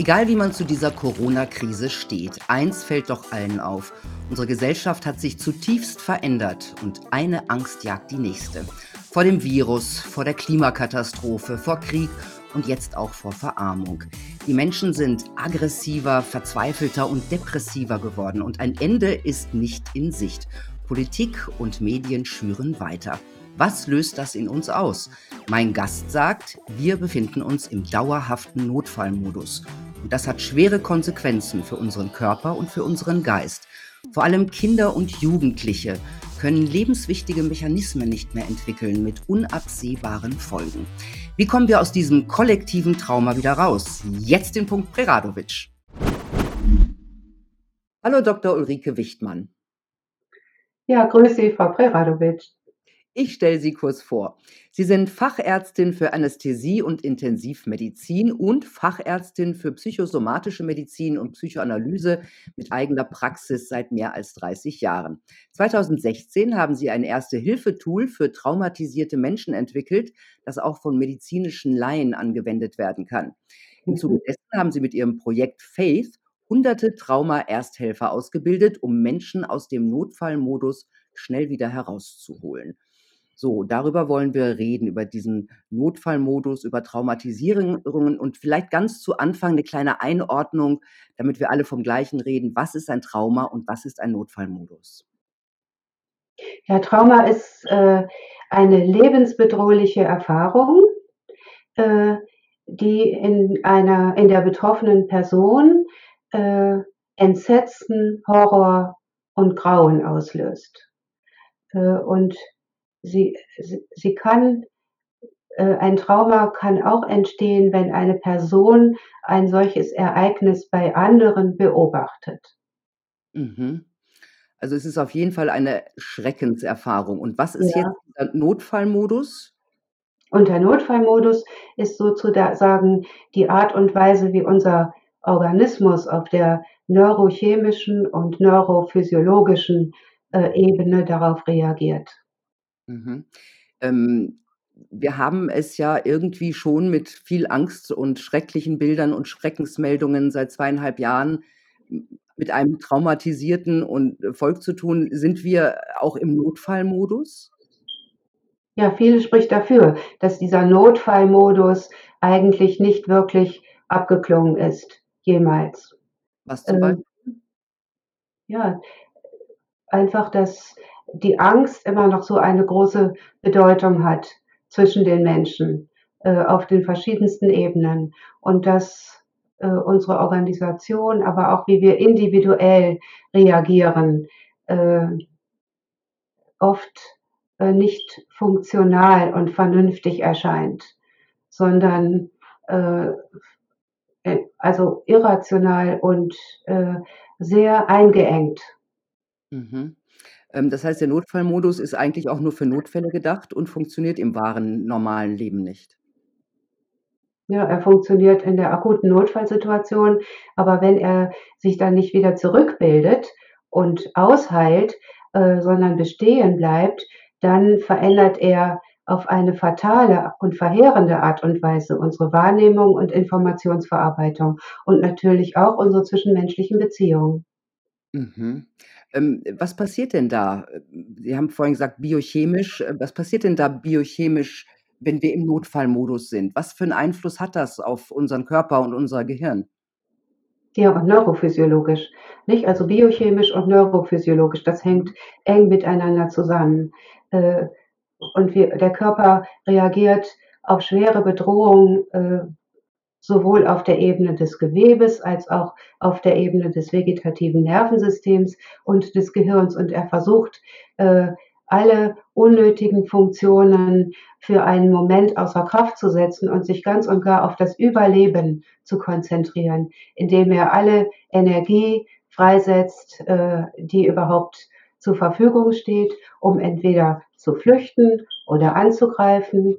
Egal wie man zu dieser Corona-Krise steht, eins fällt doch allen auf. Unsere Gesellschaft hat sich zutiefst verändert und eine Angst jagt die nächste. Vor dem Virus, vor der Klimakatastrophe, vor Krieg und jetzt auch vor Verarmung. Die Menschen sind aggressiver, verzweifelter und depressiver geworden und ein Ende ist nicht in Sicht. Politik und Medien schüren weiter. Was löst das in uns aus? Mein Gast sagt, wir befinden uns im dauerhaften Notfallmodus. Und das hat schwere Konsequenzen für unseren Körper und für unseren Geist. Vor allem Kinder und Jugendliche können lebenswichtige Mechanismen nicht mehr entwickeln mit unabsehbaren Folgen. Wie kommen wir aus diesem kollektiven Trauma wieder raus? Jetzt den Punkt Preradovic. Hallo Dr. Ulrike Wichtmann. Ja, grüße Sie, Frau Preradovic. Ich stelle Sie kurz vor. Sie sind Fachärztin für Anästhesie und Intensivmedizin und Fachärztin für psychosomatische Medizin und Psychoanalyse mit eigener Praxis seit mehr als 30 Jahren. 2016 haben Sie ein Erste-Hilfe-Tool für traumatisierte Menschen entwickelt, das auch von medizinischen Laien angewendet werden kann. Im Zuge mhm. dessen haben Sie mit Ihrem Projekt Faith hunderte Trauma-Ersthelfer ausgebildet, um Menschen aus dem Notfallmodus schnell wieder herauszuholen. So, darüber wollen wir reden, über diesen Notfallmodus, über Traumatisierungen und vielleicht ganz zu Anfang eine kleine Einordnung, damit wir alle vom Gleichen reden. Was ist ein Trauma und was ist ein Notfallmodus? Ja, Trauma ist äh, eine lebensbedrohliche Erfahrung, äh, die in einer in der betroffenen Person äh, Entsetzen, Horror und Grauen auslöst. Äh, und sie, sie kann, äh, ein Trauma kann auch entstehen, wenn eine Person ein solches Ereignis bei anderen beobachtet. Mhm. Also es ist auf jeden Fall eine Schreckenserfahrung. Und was ist ja. jetzt der Notfallmodus? Und der Notfallmodus ist sozusagen die Art und Weise, wie unser Organismus auf der neurochemischen und neurophysiologischen äh, Ebene darauf reagiert. Mhm. Ähm, wir haben es ja irgendwie schon mit viel Angst und schrecklichen Bildern und Schreckensmeldungen seit zweieinhalb Jahren mit einem traumatisierten und äh, Volk zu tun. Sind wir auch im Notfallmodus? Ja, viel spricht dafür, dass dieser Notfallmodus eigentlich nicht wirklich abgeklungen ist, jemals. Was zum ähm, Beispiel? ja, einfach, dass die Angst immer noch so eine große Bedeutung hat zwischen den Menschen äh, auf den verschiedensten Ebenen und dass äh, unsere Organisation, aber auch wie wir individuell reagieren, äh, oft äh, nicht funktional und vernünftig erscheint, sondern äh, äh, also irrational und sehr eingeengt. Mhm. Ähm, das heißt, der Notfallmodus ist eigentlich auch nur für Notfälle gedacht und funktioniert im wahren, normalen Leben nicht. Ja, er funktioniert in der akuten Notfallsituation, aber wenn er sich dann nicht wieder zurückbildet und ausheilt, äh, sondern bestehen bleibt, dann verändert er auf eine fatale und verheerende Art und Weise unsere Wahrnehmung und Informationsverarbeitung und natürlich auch unsere zwischenmenschlichen Beziehungen. Mhm. Ähm, was passiert denn da? Sie haben vorhin gesagt, biochemisch. Äh, was passiert denn da biochemisch, wenn wir im Notfallmodus sind? Was für einen Einfluss hat das auf unseren Körper und unser Gehirn? Ja, und neurophysiologisch, nicht? Also biochemisch und neurophysiologisch, das hängt eng miteinander zusammen. Äh, und wir, der Körper reagiert auf schwere Bedrohungen äh, sowohl auf der Ebene des Gewebes als auch auf der Ebene des vegetativen Nervensystems und des Gehirns. Und er versucht, äh, alle unnötigen Funktionen für einen Moment außer Kraft zu setzen und sich ganz und gar auf das Überleben zu konzentrieren, indem er alle Energie freisetzt, äh, die überhaupt zur Verfügung steht, um entweder zu flüchten oder anzugreifen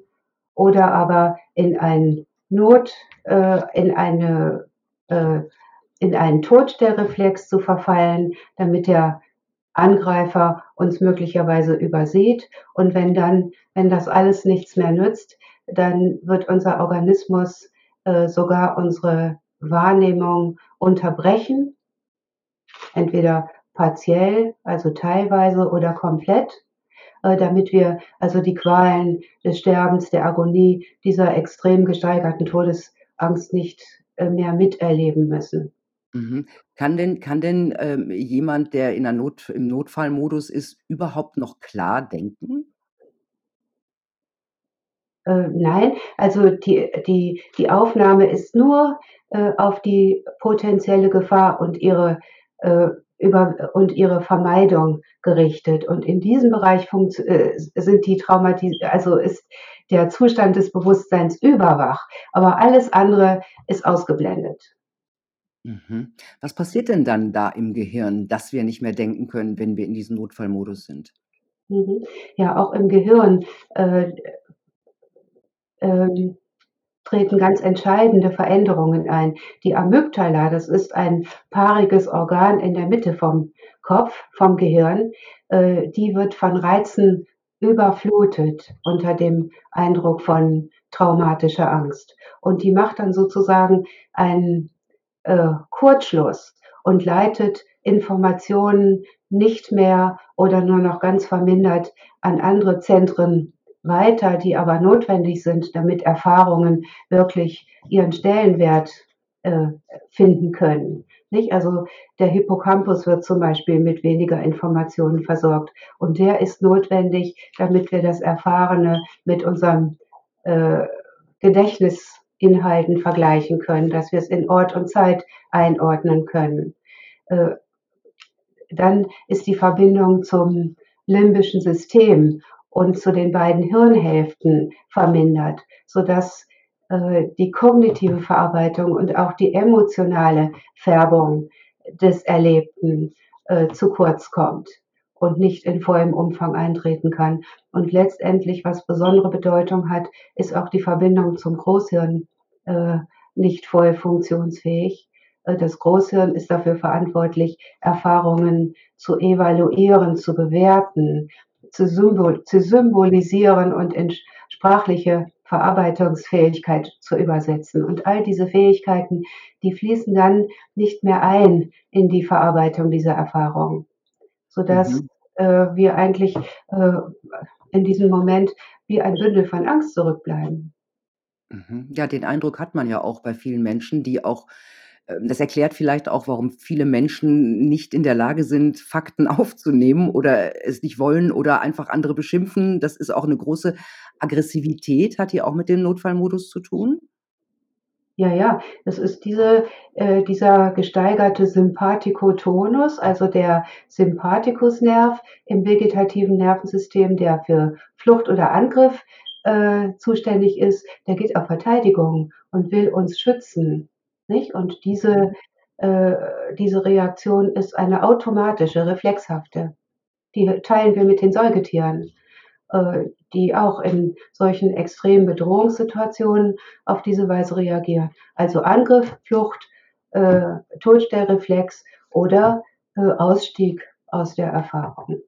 oder aber in ein Not äh, in eine äh, in einen Todstellreflex zu verfallen, damit der Angreifer uns möglicherweise übersieht. Und wenn dann, wenn das alles nichts mehr nützt, dann wird unser Organismus äh, sogar unsere Wahrnehmung unterbrechen, entweder partiell, also teilweise oder komplett, damit wir also die Qualen des Sterbens, der Agonie, dieser extrem gesteigerten Todesangst nicht äh, mehr miterleben müssen. Mhm. Kann denn kann denn, ähm, jemand, der in 'ner Not im Notfallmodus ist, überhaupt noch klar denken? Äh, nein, also die die die Aufnahme ist nur, äh, auf die potenzielle Gefahr und ihre, äh, über und ihre Vermeidung gerichtet. Und in diesem Bereich äh, sind die Traumati also ist der Zustand des Bewusstseins überwach, aber alles andere ist ausgeblendet. Mhm. Was passiert denn dann da im Gehirn, dass wir nicht mehr denken können, wenn wir in diesem Notfallmodus sind? Mhm. Ja, auch im Gehirn, äh, ähm, treten ganz entscheidende Veränderungen ein. Die Amygdala, das ist ein paariges Organ in der Mitte vom Kopf, vom Gehirn, äh, die wird von Reizen überflutet unter dem Eindruck von traumatischer Angst. Und die macht dann sozusagen einen äh, Kurzschluss und leitet Informationen nicht mehr oder nur noch ganz vermindert an andere Zentren weiter, die aber notwendig sind, damit Erfahrungen wirklich ihren Stellenwert äh, finden können. Nicht? Also der Hippocampus wird zum Beispiel mit weniger Informationen versorgt und der ist notwendig, damit wir das Erfahrene mit unserem äh, Gedächtnisinhalten vergleichen können, dass wir es in Ort und Zeit einordnen können. Äh, dann ist die Verbindung zum limbischen System und zu den beiden Hirnhälften vermindert, sodass äh, die kognitive Verarbeitung und auch die emotionale Färbung des Erlebten äh, zu kurz kommt und nicht in vollem Umfang eintreten kann. Und letztendlich, was besondere Bedeutung hat, ist auch die Verbindung zum Großhirn äh, nicht voll funktionsfähig. Äh, das Großhirn ist dafür verantwortlich, Erfahrungen zu evaluieren, zu bewerten, zu, symbol zu symbolisieren und in sprachliche Verarbeitungsfähigkeit zu übersetzen. Und all diese Fähigkeiten, die fließen dann nicht mehr ein in die Verarbeitung dieser Erfahrung, sodass Mhm. äh, wir eigentlich äh, in diesem Moment wie ein Bündel von Angst zurückbleiben. Mhm. Ja, den Eindruck hat man ja auch bei vielen Menschen, die auch das erklärt vielleicht auch, warum viele Menschen nicht in der Lage sind, Fakten aufzunehmen oder es nicht wollen oder einfach andere beschimpfen. Das ist auch 'ne große Aggressivität. Hat die auch mit dem Notfallmodus zu tun? Ja, ja, es ist diese äh, dieser gesteigerte Sympathikotonus, also der Sympathikusnerv im vegetativen Nervensystem, der für Flucht oder Angriff, äh, zuständig ist, der geht auf Verteidigung und will uns schützen, nicht? Und diese Mhm. äh, diese Reaktion ist eine automatische, reflexhafte. Die teilen wir mit den Säugetieren, äh, die auch in solchen extremen Bedrohungssituationen auf diese Weise reagieren. Also Angriff, Flucht, äh, Todstellreflex oder, äh, Ausstieg aus der Erfahrung.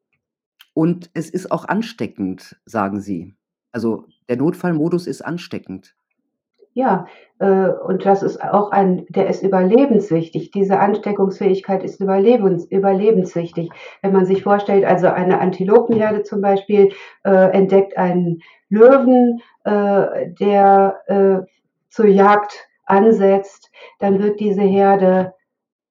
Und es ist auch ansteckend, sagen Sie. Also, der Notfallmodus ist ansteckend. Ja, äh, und das ist auch ein der ist überlebenswichtig. Diese Ansteckungsfähigkeit ist überlebens überlebenswichtig. Wenn man sich vorstellt, also eine Antilopenherde zum Beispiel, äh, entdeckt einen Löwen, äh, der, äh, zur Jagd ansetzt, dann wird diese Herde,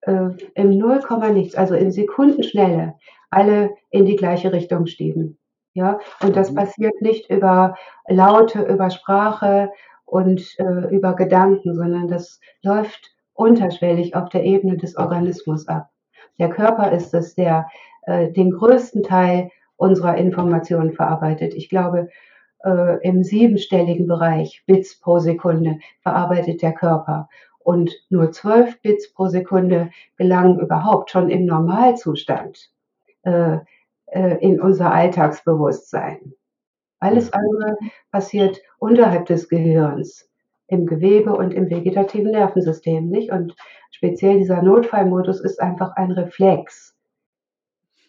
äh, im Null-Komma-Nichts, also in Sekundenschnelle alle in die gleiche Richtung schieben, ja? Und das Mhm. passiert nicht über Laute, über Sprache und, äh, über Gedanken, sondern das läuft unterschwellig auf der Ebene des Organismus ab. Der Körper ist es, der, äh, den größten Teil unserer Informationen verarbeitet. Ich glaube, äh, im siebenstelligen Bereich Bits pro Sekunde verarbeitet der Körper und nur 12 Bits pro Sekunde gelangen überhaupt schon im Normalzustand, äh, äh, in unser Alltagsbewusstsein. Alles andere passiert unterhalb des Gehirns, im Gewebe und im vegetativen Nervensystem, nicht? Und speziell dieser Notfallmodus ist einfach ein Reflex.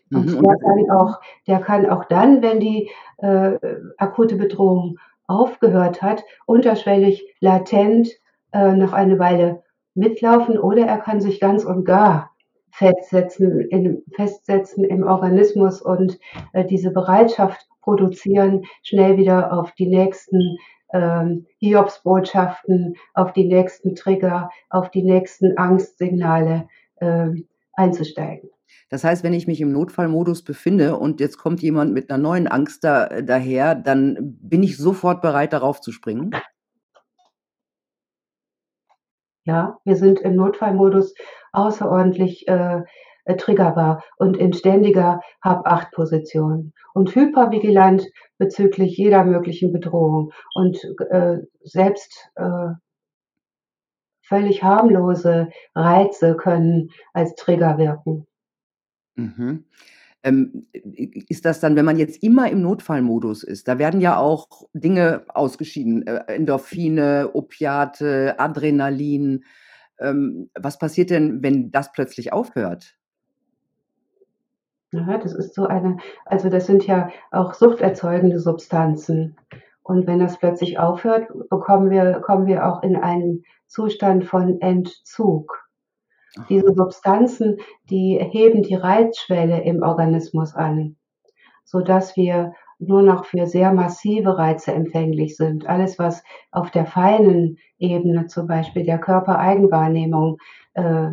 Mhm, Und der kann auch der kann auch dann, wenn die, äh, akute Bedrohung aufgehört hat, unterschwellig latent, äh, noch eine Weile mitlaufen oder er kann sich ganz und gar festsetzen in festsetzen im Organismus und, äh, diese Bereitschaft produzieren, schnell wieder auf die nächsten, ähm, Hiobsbotschaften, auf die nächsten Trigger, auf die nächsten Angstsignale, ähm, einzusteigen. Das heißt, wenn ich mich im Notfallmodus befinde und jetzt kommt jemand mit 'ner neuen Angst da äh, daher, dann bin ich sofort bereit, darauf zu springen? Ja, wir sind im Notfallmodus außerordentlich, äh, äh, triggerbar und in ständiger Hab-Acht-Position und hypervigilant bezüglich jeder möglichen Bedrohung und äh, selbst, äh völlig harmlose Reize können als Trigger wirken. Mhm. Ähm, ist das dann, wenn man jetzt immer im Notfallmodus ist da werden ja auch Dinge ausgeschieden, äh, Endorphine, Opiate, Adrenalin. Ähm, was passiert denn, wenn das plötzlich aufhört? Ja, das ist so eine also, das sind ja auch suchterzeugende Substanzen. Und wenn das plötzlich aufhört, bekommen wir kommen wir auch in einen Zustand von Entzug. Diese. Substanzen, die heben die Reizschwelle im Organismus an, sodass wir nur noch für sehr massive Reize empfänglich sind. Alles, was auf der feinen Ebene, zum Beispiel der Körpereigenwahrnehmung, äh,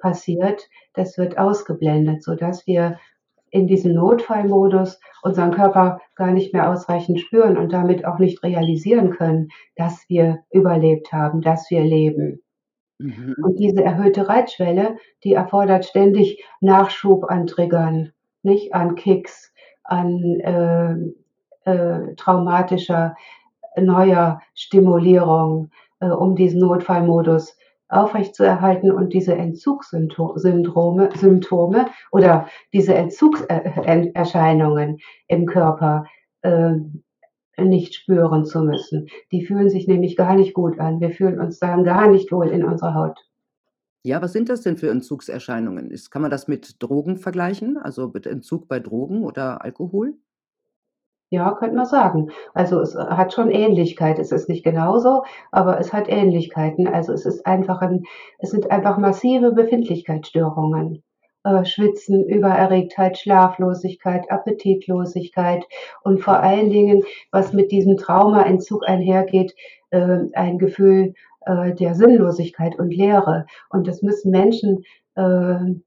passiert, das wird ausgeblendet, sodass wir in diesem Notfallmodus unseren Körper gar nicht mehr ausreichend spüren und damit auch nicht realisieren können, dass wir überlebt haben, dass wir leben. Mhm. Und diese erhöhte Reizschwelle, die erfordert ständig Nachschub an Triggern, nicht? An Kicks, an, ähm, äh, traumatischer neuer Stimulierung, äh, um diesen Notfallmodus aufrechtzuerhalten und diese Entzugssympto Syndrome Symptome oder diese Entzugs äh, En Erscheinungen im Körper, ähm, nicht spüren zu müssen. Die fühlen sich nämlich gar nicht gut an. Wir fühlen uns dann gar nicht wohl in unserer Haut. Ja, was sind das denn für Entzugserscheinungen? Ist kann man das mit Drogen vergleichen, also, mit Entzug bei Drogen oder Alkohol? Ja, könnte man sagen. Also, es, äh, hat schon Ähnlichkeit. Es ist nicht genauso, aber es hat Ähnlichkeiten. Also, es ist einfach 'n es sind einfach massive Befindlichkeitsstörungen. Äh, Schwitzen, Übererregtheit, Schlaflosigkeit, Appetitlosigkeit und vor allen Dingen, was mit diesem Traumaentzug einhergeht, äh, ein Gefühl, äh, der Sinnlosigkeit und Leere. Und das müssen Menschen, ähm,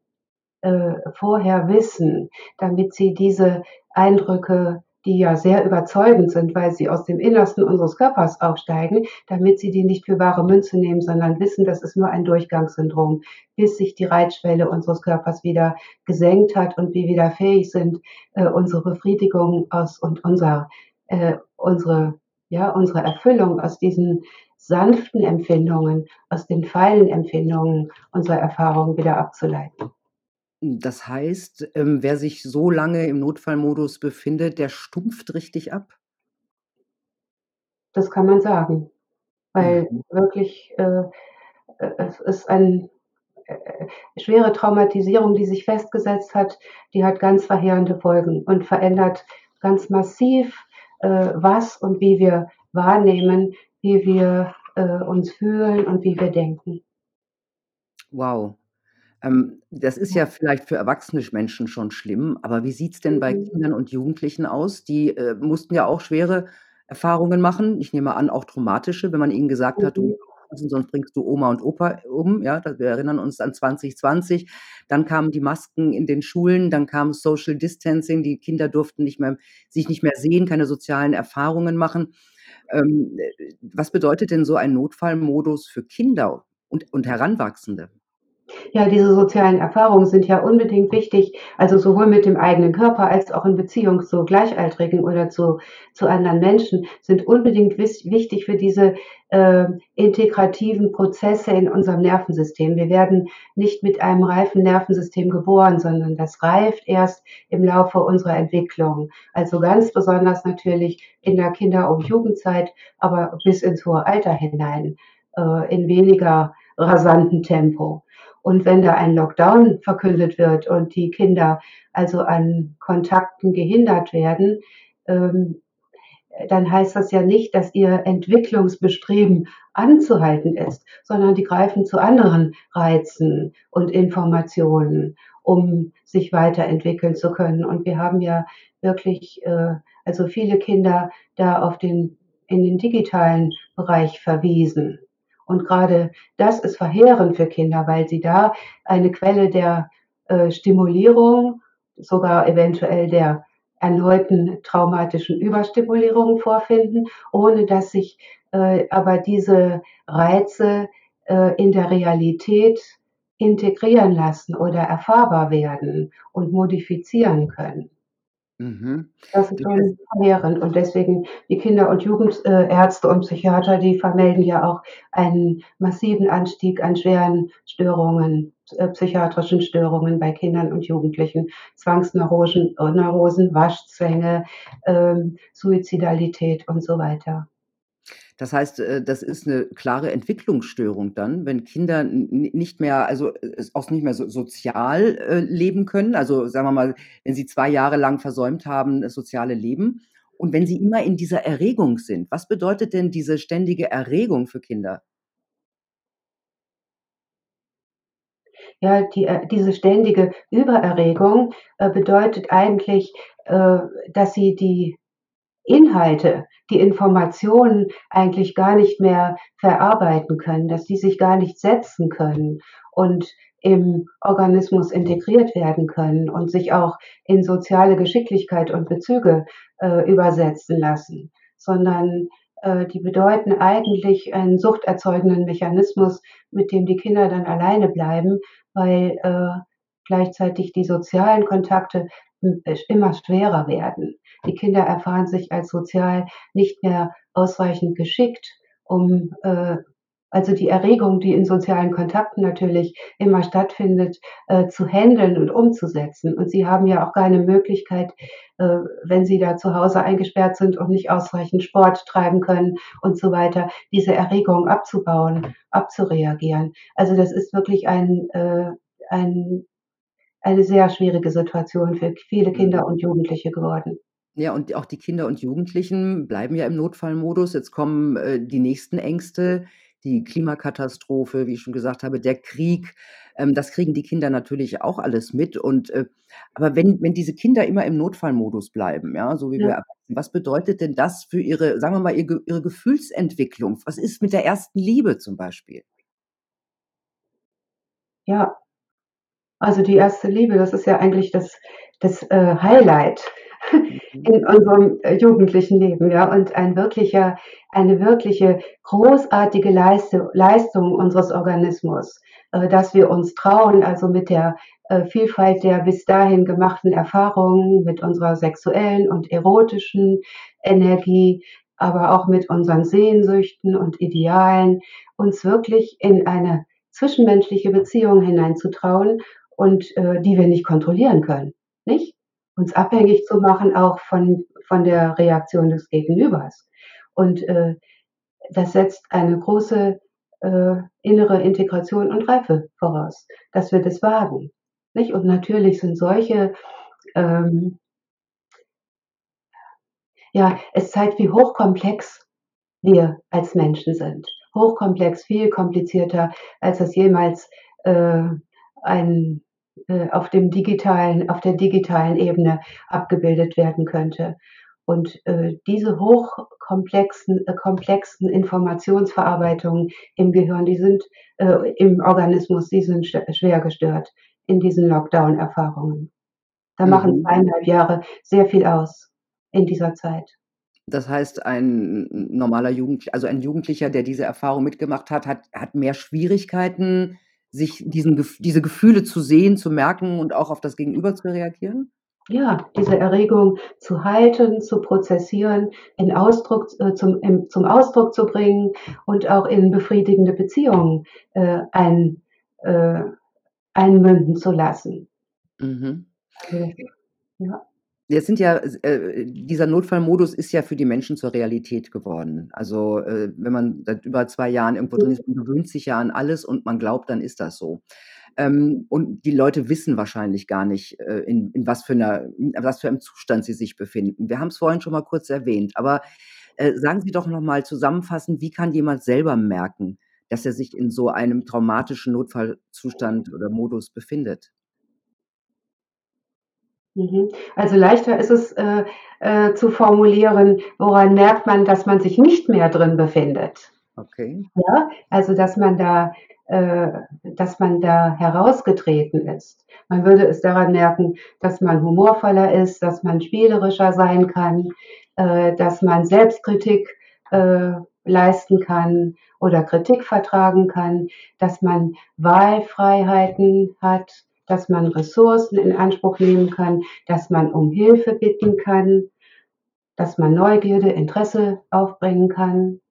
äh, vorher wissen, damit sie diese Eindrücke, die ja sehr überzeugend sind, weil sie aus dem Innersten unseres Körpers aufsteigen, damit sie die nicht für bare Münze nehmen, sondern wissen, das ist nur ein Durchgangssyndrom, bis sich die Reizschwelle unseres Körpers wieder gesenkt hat und wir wieder fähig sind, äh, unsere Befriedigung aus und unser äh, unsere ja, unsere Erfüllung aus diesen sanften Empfindungen, aus den feinen Empfindungen unserer Erfahrungen wieder abzuleiten. Das heißt, ähm, wer sich so lange im Notfallmodus befindet, der stumpft richtig ab? Das kann man sagen, weil Mhm. wirklich, äh, äh, es ist ein äh, äh, schwere Traumatisierung, die sich festgesetzt hat, die hat ganz verheerende Folgen und verändert ganz massiv, äh, was und wie wir wahrnehmen, wie wir, äh, uns fühlen und wie wir denken. Wow. Ähm, das ist Ja. vielleicht für erwachsene sch Menschen schon schlimm, aber wie sieht's denn bei Mhm. Kindern und Jugendlichen aus? Die, äh, mussten ja auch schwere Erfahrungen machen. Ich nehme an, auch traumatische, wenn man ihnen gesagt hat: „Du Mhm. sonst bringst du Oma und Opa um“, ja? Wir erinnern uns an 2020. Dann kamen die Masken in den Schulen, dann kam Social Distancing, die Kinder durften nicht mehr sich nicht mehr sehen, keine sozialen Erfahrungen machen. Ähm, äh, was bedeutet denn so ein Notfallmodus für Kinder und und Heranwachsende? Ja, diese sozialen Erfahrungen sind ja unbedingt wichtig, also, sowohl mit dem eigenen Körper als auch in Beziehung zu Gleichaltrigen oder zu zu anderen Menschen, sind unbedingt wichtig für diese, äh, integrativen Prozesse in unserem Nervensystem. Wir werden nicht mit einem reifen Nervensystem geboren, sondern das reift erst im Laufe unserer Entwicklung. Also, ganz besonders natürlich in der Kinder und Jugendzeit, aber bis ins hohe Alter hinein, äh, in weniger rasantem Tempo. Und wenn da ein Lockdown verkündet wird und die Kinder also an Kontakten gehindert werden, ähm, äh, dann heißt das ja nicht, dass ihr Entwicklungsbestreben anzuhalten ist, sondern die greifen zu anderen Reizen und Informationen, um sich weiterentwickeln zu können. Und wir haben ja wirklich, äh, also viele Kinder da auf den, in den digitalen Bereich verwiesen. Und gerade das ist verheerend für Kinder, weil sie da eine Quelle der äh, Stimulierung, sogar eventuell der erneuten traumatischen Überstimulierung vorfinden, ohne dass sich äh, aber diese Reize äh, in der Realität integrieren lassen oder erfahrbar werden und modifizieren können. Mhm. Das ist schon verheerend und deswegen die Kinder und Jugendärzte und Psychiater, die vermelden ja auch einen massiven Anstieg an schweren Störungen, äh, psychiatrischen Störungen bei Kindern und Jugendlichen, Zwangsneurosen Neurosen, Waschzwänge, ähm, Suizidalität und so weiter. Das heißt, äh, das ist 'ne klare Entwicklungsstörung dann, wenn Kinder nicht mehr also, äh, auch nicht mehr so sozial, äh, leben können. Also, sagen wir mal, wenn sie 2 Jahre lang versäumt haben, das soziale Leben und wenn sie immer in dieser Erregung sind. Was bedeutet denn diese ständige Erregung für Kinder? Ja, die diese ständige Übererregung, äh, bedeutet eigentlich, äh, dass sie die Inhalte, die Informationen eigentlich gar nicht mehr verarbeiten können, dass die sich gar nicht setzen können und im Organismus integriert werden können und sich auch in soziale Geschicklichkeit und Bezüge, äh, übersetzen lassen, sondern, äh, die bedeuten eigentlich einen suchterzeugenden Mechanismus, mit dem die Kinder dann alleine bleiben, weil, äh, gleichzeitig die sozialen Kontakte immer schwerer werden. Die Kinder erfahren sich als sozial nicht mehr ausreichend geschickt, um, äh also die Erregung, die in sozialen Kontakten natürlich immer stattfindet, äh, zu händeln und umzusetzen. Und sie haben ja auch keine Möglichkeit, äh, wenn sie da zu Hause eingesperrt sind und nicht ausreichend Sport treiben können und so weiter, diese Erregung abzubauen, abzureagieren. Also, das ist wirklich ein, äh ein eine sehr schwierige Situation für viele Mhm. Kinder und Jugendliche geworden. Ja, und auch die Kinder und Jugendlichen bleiben ja im Notfallmodus. Jetzt kommen, äh, die nächsten Ängste, die Klimakatastrophe, wie ich schon gesagt habe, der Krieg. Ähm, das kriegen die Kinder natürlich auch alles mit und, äh aber wenn wenn diese Kinder immer im Notfallmodus bleiben, ja, so wie wir Ja. erwachsen, was bedeutet denn das für ihre, sagen wir mal, ihr Ge ihre Gefühlsentwicklung? Was ist mit der ersten Liebe zum Beispiel? Ja. Also, die erste Liebe, das ist ja eigentlich das das, äh, Highlight Mhm. in unserem, äh, jugendlichen Leben, ja, und ein wirklicher eine wirkliche großartige Leiste Leistung unseres Organismus, äh, dass wir uns trauen, also mit der, äh, Vielfalt der bis dahin gemachten Erfahrungen, mit unserer sexuellen und erotischen Energie, aber auch mit unseren Sehnsüchten und Idealen, uns wirklich in eine zwischenmenschliche Beziehung hineinzutrauen und, äh, die wir nicht kontrollieren können, nicht? Uns abhängig zu machen auch von von der Reaktion des Gegenübers. Und, äh, das setzt eine große, äh, innere Integration und Reife voraus, dass wir das wagen, nicht? Und natürlich sind solche, ähm ja, es zeigt, wie hochkomplex wir als Menschen sind. Hochkomplex, viel komplizierter, als das jemals, äh, ein auf dem digitalen auf der digitalen Ebene abgebildet werden könnte. Und, äh, diese hochkomplexen äh, komplexen Informationsverarbeitungen im Gehirn, die sind äh, im Organismus, die sind sch schwer gestört in diesen Lockdown-Erfahrungen. Da machen Mhm. 2 1/2 Jahre sehr viel aus in dieser Zeit. Das heißt, ein normaler Jugendl also, ein Jugendlicher, der diese Erfahrung mitgemacht hat, hat hat mehr Schwierigkeiten, sich diesen diese Gefühle zu sehen, zu merken und auch auf das Gegenüber zu reagieren? Ja, diese Erregung zu halten, zu prozessieren, in Ausdruck äh, zum im zum Ausdruck zu bringen und auch in befriedigende Beziehungen, äh, ein äh, einmünden zu lassen. Mhm. Also, ja. Jetzt sind ja äh, dieser Notfallmodus ist ja für die Menschen zur Realität geworden. Also, äh, wenn man seit über 2 Jahren irgendwo drin ist, man gewöhnt sich ja an alles und man glaubt, dann ist das so. Ähm, und die Leute wissen wahrscheinlich gar nicht, äh, in in was für 'ner in was für einem Zustand sie sich befinden. Wir haben's vorhin schon mal kurz erwähnt, aber Äh, sagen Sie doch noch mal zusammenfassend, wie kann jemand selber merken, dass er sich in so einem traumatischen Notfallzustand oder Modus befindet? Mhm. Also leichter ist es, äh, äh, zu formulieren, woran merkt man, dass man sich nicht mehr drin befindet? Okay. Ja, also dass man da äh, dass man da herausgetreten ist. Man würde es daran merken, dass man humorvoller ist, dass man spielerischer sein kann, äh, dass man Selbstkritik, äh, leisten kann oder Kritik vertragen kann, dass man Wahlfreiheiten hat, dass man Ressourcen in Anspruch nehmen kann, dass man um Hilfe bitten kann, dass man Neugierde, Interesse aufbringen kann,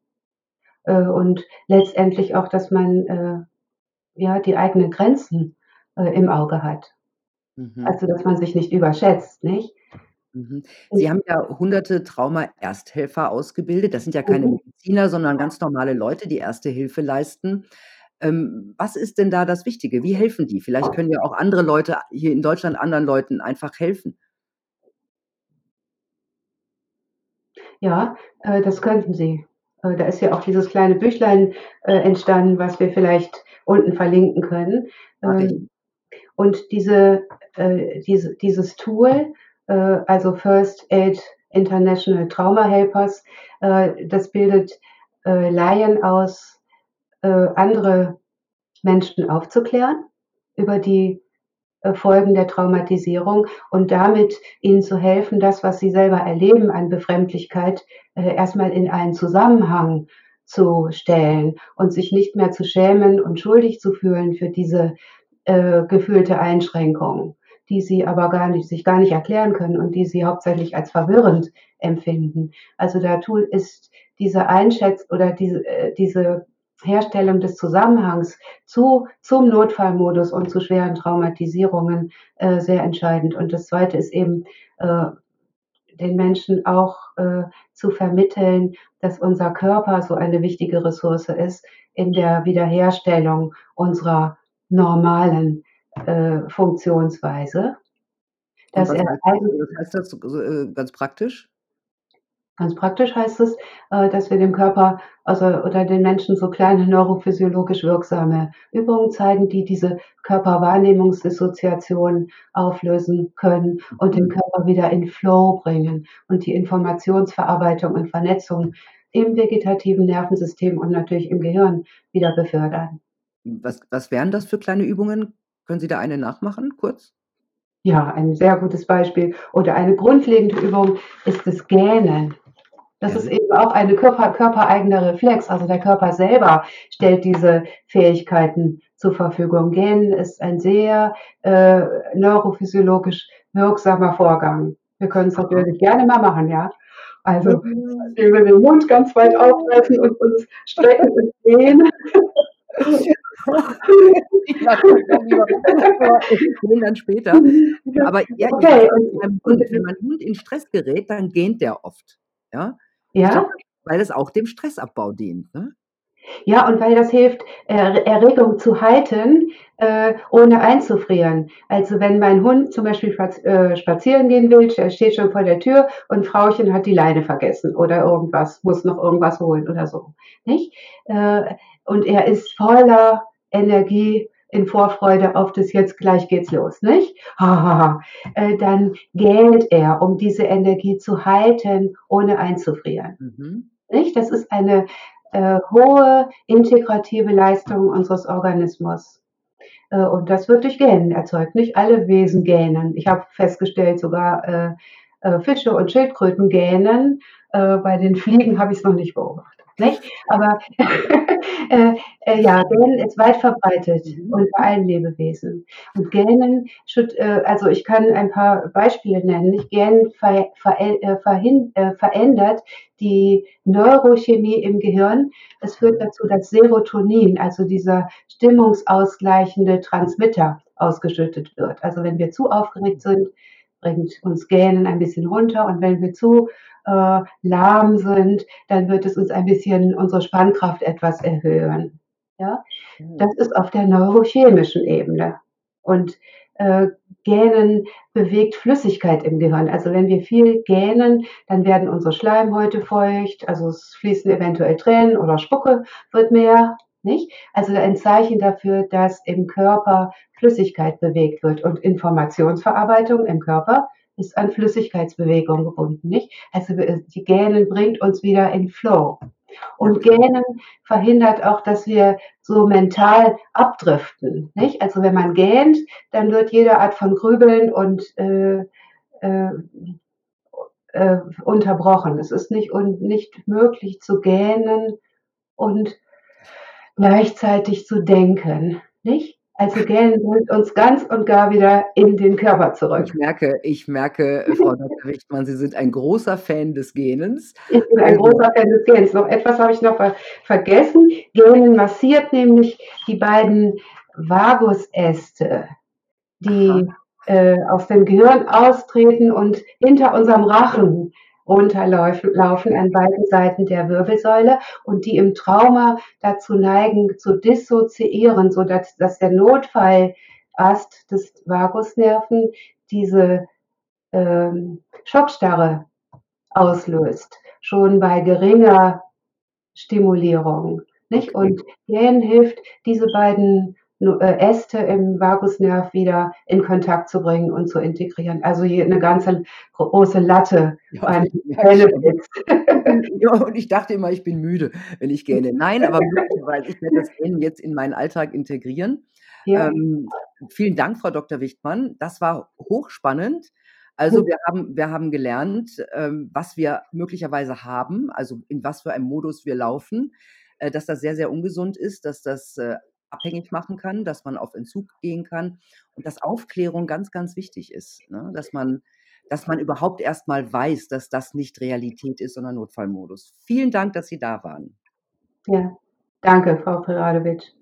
äh, und letztendlich auch, dass man, äh, ja, die eigenen Grenzen, äh, im Auge hat. Mhm. Also, dass man sich nicht überschätzt, nicht? Mhm. Sie haben ja hunderte Trauma-Ersthelfer ausgebildet. Das sind ja keine Mhm. Mediziner, sondern ganz normale Leute, die Erste Hilfe leisten. Ähm, was ist denn da das Wichtige? Wie helfen die? Vielleicht können ja auch andere Leute hier in Deutschland anderen Leuten einfach helfen. Ja, äh, das könnten sie. Äh, da ist ja auch dieses kleine Büchlein, äh, entstanden, was wir vielleicht unten verlinken können. Ähm, und diese äh, diese dieses Tool, äh, also First Aid International Trauma Helpers, äh, das bildet, Laien aus, äh, andere Menschen aufzuklären über die, äh, Folgen der Traumatisierung und damit ihnen zu helfen, das, was sie selber erleben an Befremdlichkeit, äh, erst mal in einen Zusammenhang zu stellen und sich nicht mehr zu schämen und schuldig zu fühlen für diese, äh, gefühlte Einschränkung, die sie aber gar nicht sich gar nicht erklären können und die sie hauptsächlich als verwirrend empfinden. Also, da Tool ist diese Einschätz oder diese äh, diese Herstellung des Zusammenhangs zu zum Notfallmodus und zu schweren Traumatisierungen, äh, sehr entscheidend. Und das Zweite ist eben, äh, den Menschen auch, äh, zu vermitteln, dass unser Körper so eine wichtige Ressource ist in der Wiederherstellung unserer normalen, äh, Funktionsweise. Was heißt das? eigen Was heißt das äh, ganz praktisch? Ganz praktisch heißt es, äh, dass wir dem Körper, also oder den Menschen so kleine neurophysiologisch wirksame Übungen zeigen, die diese Körperwahrnehmungsdissoziation auflösen können und den. Körper wieder in Flow bringen und die Informationsverarbeitung und Vernetzung im vegetativen Nervensystem und natürlich im Gehirn wieder befördern. Was was wären das für kleine Übungen? Können Sie da eine nachmachen, kurz? Ja, ein sehr gutes Beispiel oder eine grundlegende Übung ist das Gähnen. Das ist eben auch eine körper körpereigene Reflex. Also, der Körper selber stellt diese Fähigkeiten zur Verfügung. Gähnen ist ein sehr, äh, neurophysiologisch wirksamer Vorgang. Wir können's Aha. natürlich gerne mal machen, ja? Also, indem wir den Mund ganz weit aufreißen und uns strecken und dehnen. Gähnen dann später. Aber ja, ich Okay. Wenn mein Hund in Stress gerät, dann gähnt der oft, ja? Ja? weil es auch dem Stressabbau dient, ne? Ja, und weil das hilft, Er Erregung zu halten, äh, ohne einzufrieren. Also, wenn mein Hund zum Beispiel spaz äh, spazieren gehen will, er steht schon vor der Tür und Frauchen hat die Leine vergessen oder irgendwas, muss noch irgendwas holen oder so, nicht? Äh, und er ist voller Energie in Vorfreude auf das „Jetzt gleich geht's los“, nicht? Äh, dann gähnt er, um diese Energie zu halten, ohne einzufrieren, Mhm. nicht? Das ist eine, äh, hohe integrative Leistung unseres Organismus. Äh, und das wird durch Gähnen erzeugt. Nicht alle Wesen gähnen. Ich habe festgestellt, sogar, äh, äh, Fische und Schildkröten gähnen. Äh, bei den Fliegen habe ich's noch nicht beobachtet, nicht? Aber, äh, äh, ja, Gähnen ist weit verbreitet Mhm. unter allen Lebewesen. Und Gähnen äh, also, ich kann ein paar Beispiele nennen? Gähnen ver veräl äh, verhin äh, verändert die Neurochemie im Gehirn. Es führt dazu, dass Serotonin, also dieser stimmungsausgleichende Transmitter, ausgeschüttet wird. Also, wenn wir zu aufgeregt sind, bringt uns Gähnen ein bisschen runter und wenn wir zu, äh, lahm sind, dann wird es uns ein bisschen unsere Spannkraft etwas erhöhen, ja? Das ist auf der neurochemischen Ebene. Und, äh, Gähnen bewegt Flüssigkeit im Gehirn. Also wenn wir viel gähnen, dann werden unsere Schleimhäute feucht, also es fließen eventuell Tränen oder Spucke wird mehr, nicht? Also ein Zeichen dafür, dass im Körper Flüssigkeit bewegt wird und Informationsverarbeitung im Körper ist an Flüssigkeitsbewegung gebunden, nicht? Also die Gähnen bringt uns wieder in Flow. Und Gähnen verhindert auch, dass wir so mental abdriften. Nicht? Also wenn man gähnt, dann wird jede Art von Grübeln und äh, äh, äh, unterbrochen. Es ist nicht, und nicht möglich zu gähnen und gleichzeitig zu denken. Nicht? Also Gähnen bringt uns ganz und gar wieder in den Körper zurück. Ich merke ich merke, äh, Frau Dr. Wichtmann, Sie sind ein großer Fan des Gähnens. Ich bin ein großer Fan des Gähnens. Noch etwas habe ich noch ver vergessen. Gähnen massiert nämlich die beiden Vagusäste, die äh, aus dem Gehirn austreten und hinter unserem Rachen runterlaufen laufen an beiden Seiten der Wirbelsäule und die im Trauma dazu neigen, zu dissoziieren, sodass dass der Notfallast des Vagusnerven diese ähm, Schockstarre auslöst, schon bei geringer Stimulierung. Nicht? Und Gähnen hilft, diese beiden Äste im Vagusnerv wieder in Kontakt zu bringen und zu integrieren. Also hier eine ganze große Latte Ja, an. Benefits. Ja, und ich dachte immer, ich bin müde, wenn ich gähne. Nein, aber möglicherweise ich werde das Gähnen jetzt in meinen Alltag integrieren. Ja. Ähm, vielen Dank, Frau Dr. Wichtmann. Das war hochspannend. Also, wir haben wir haben gelernt, ähm, was wir möglicherweise haben, also in was für einem Modus wir laufen, äh, dass das sehr, sehr ungesund ist, dass das, äh, abhängig machen kann, dass man auf Entzug gehen kann und dass Aufklärung ganz, ganz wichtig ist, ne? Dass man dass man überhaupt erst mal weiß, dass das nicht Realität ist, sondern Notfallmodus. Vielen Dank, dass Sie da waren. Ja, danke, Frau Preradovic.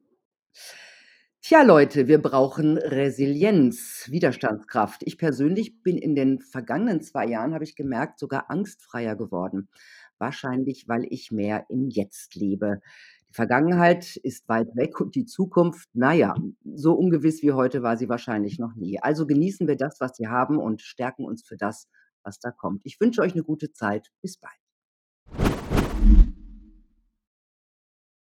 Tja, Leute, wir brauchen Resilienz, Widerstandskraft. Ich persönlich bin in den vergangenen 2 Jahren, habe ich gemerkt, sogar angstfreier geworden. Wahrscheinlich, weil ich mehr im Jetzt lebe. Die Vergangenheit ist weit weg und die Zukunft, na ja, so ungewiss wie heute war sie wahrscheinlich noch nie. Also genießen wir das, was wir haben und stärken uns für das, was da kommt. Ich wünsche euch 'ne gute Zeit. Bis bald.